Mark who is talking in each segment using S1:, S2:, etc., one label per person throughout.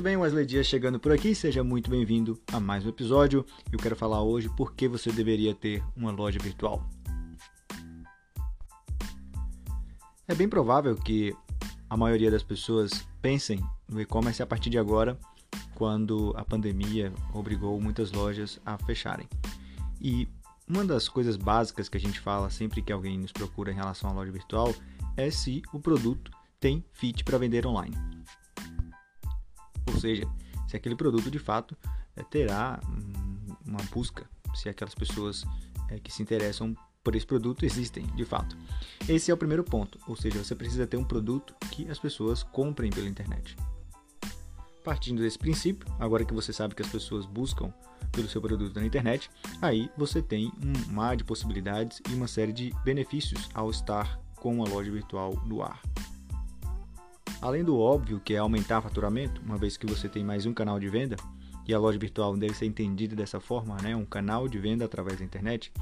S1: Muito bem, Wesley Dias chegando por aqui, seja muito bem-vindo a mais um episódio. Eu quero falar hoje por que você deveria ter uma loja virtual. É bem provável que a maioria das pessoas pensem no e-commerce a partir de agora, quando a pandemia obrigou muitas lojas a fecharem. E uma das coisas básicas que a gente fala sempre que alguém nos procura em relação à loja virtual é se o produto tem fit para vender online. Ou seja, se aquele produto de fato é, terá uma busca, se aquelas pessoas é, que se interessam por esse produto existem de fato. Esse é o primeiro ponto, ou seja, você precisa ter um produto que as pessoas comprem pela internet. Partindo desse princípio, agora que você sabe que as pessoas buscam pelo seu produto na internet, aí você tem um mar de possibilidades e uma série de benefícios ao estar com uma loja virtual no ar. Além do óbvio que é aumentar faturamento, uma vez que você tem mais um canal de venda, e a loja virtual deve ser entendida dessa forma, né? um canal de venda através da internet,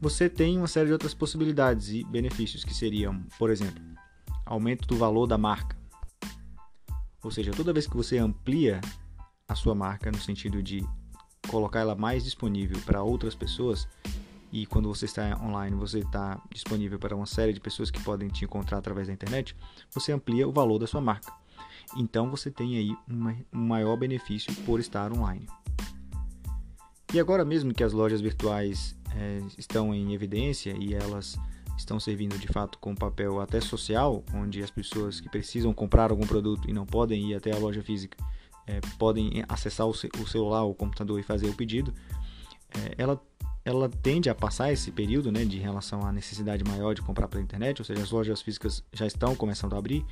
S1: você tem uma série de outras possibilidades e benefícios que seriam, por exemplo, aumento do valor da marca. Ou seja, toda vez que você amplia a sua marca no sentido de colocar ela mais disponível para outras pessoas, e quando você está online, você está disponível para uma série de pessoas que podem te encontrar através da internet, você amplia o valor da sua marca. Então você tem aí um maior benefício por estar online. E agora mesmo que as lojas virtuais é, estão em evidência e elas estão servindo de fato com papel até social, onde as pessoas que precisam comprar algum produto e não podem ir até a loja física é, podem acessar o, o celular ou o computador e fazer o pedido, é, ela ela tende a passar esse período né, de relação à necessidade maior de comprar pela internet, ou seja, as lojas físicas já estão começando a abrir.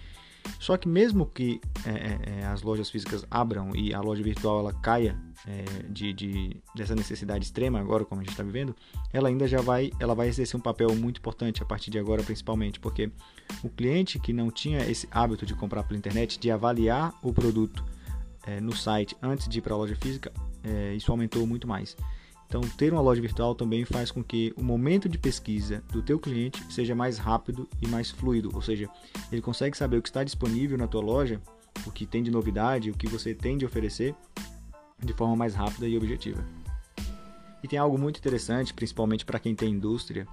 S1: Só que mesmo que é, é, é as lojas físicas abram e a loja virtual ela caia é, de, de, dessa necessidade extrema agora, como a gente está vivendo, ela ainda já vai, ela vai exercer um papel muito importante a partir de agora, principalmente, porque o cliente que não tinha esse hábito de comprar pela internet, de avaliar o produto é, no site antes de ir para a loja física, é, isso aumentou muito mais. Então, ter uma loja virtual também faz com que o momento de pesquisa do teu cliente seja mais rápido e mais fluido, ou seja, ele consegue saber o que está disponível na tua loja, o que tem de novidade, o que você tem de oferecer de forma mais rápida e objetiva. E tem algo muito interessante, principalmente para quem tem indústria.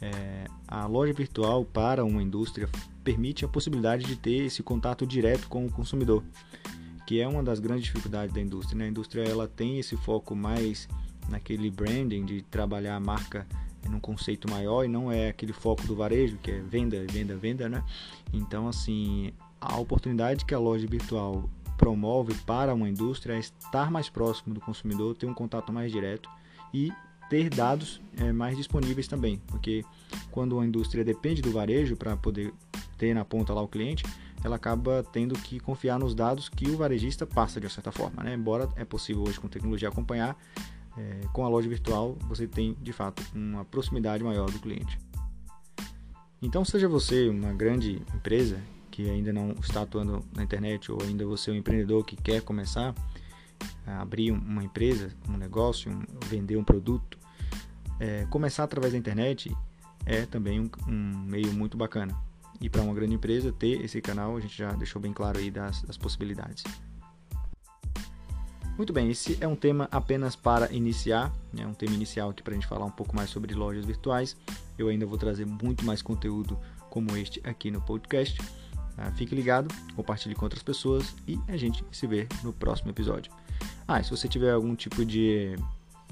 S1: É, a loja virtual para uma indústria permite a possibilidade de ter esse contato direto com o consumidor, que é uma das grandes dificuldades da indústria. Né? A indústria ela tem esse foco mais naquele branding de trabalhar a marca num conceito maior e não é aquele foco do varejo que é venda, venda, venda, né? Então, assim, a oportunidade que a loja virtual promove para uma indústria é estar mais próximo do consumidor, ter um contato mais direto e ter dados é, mais disponíveis também, porque quando a indústria depende do varejo para poder ter na ponta lá o cliente, ela acaba tendo que confiar nos dados que o varejista passa de certa forma, né? Embora é possível hoje com tecnologia acompanhar, é, com a loja virtual você tem de fato uma proximidade maior do cliente. Então, seja você uma grande empresa que ainda não está atuando na internet ou ainda você é um empreendedor que quer começar a abrir uma empresa, um negócio, um, vender um produto, é, começar através da internet é também um, um meio muito bacana. E para uma grande empresa ter esse canal, a gente já deixou bem claro aí das, das possibilidades. Muito bem, esse é um tema apenas para iniciar, é um tema inicial aqui para a gente falar um pouco mais sobre lojas virtuais. Eu ainda vou trazer muito mais conteúdo como este aqui no podcast. Ah, fique ligado, compartilhe com outras pessoas e a gente se vê no próximo episódio. Ah, e se você tiver algum tipo de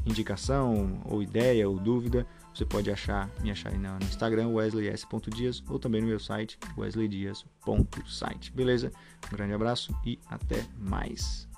S1: indicação ou ideia ou dúvida, você pode achar, me achar no Instagram, wesleys.dias, ou também no meu site, wesleydias.site. Beleza? Um grande abraço e até mais.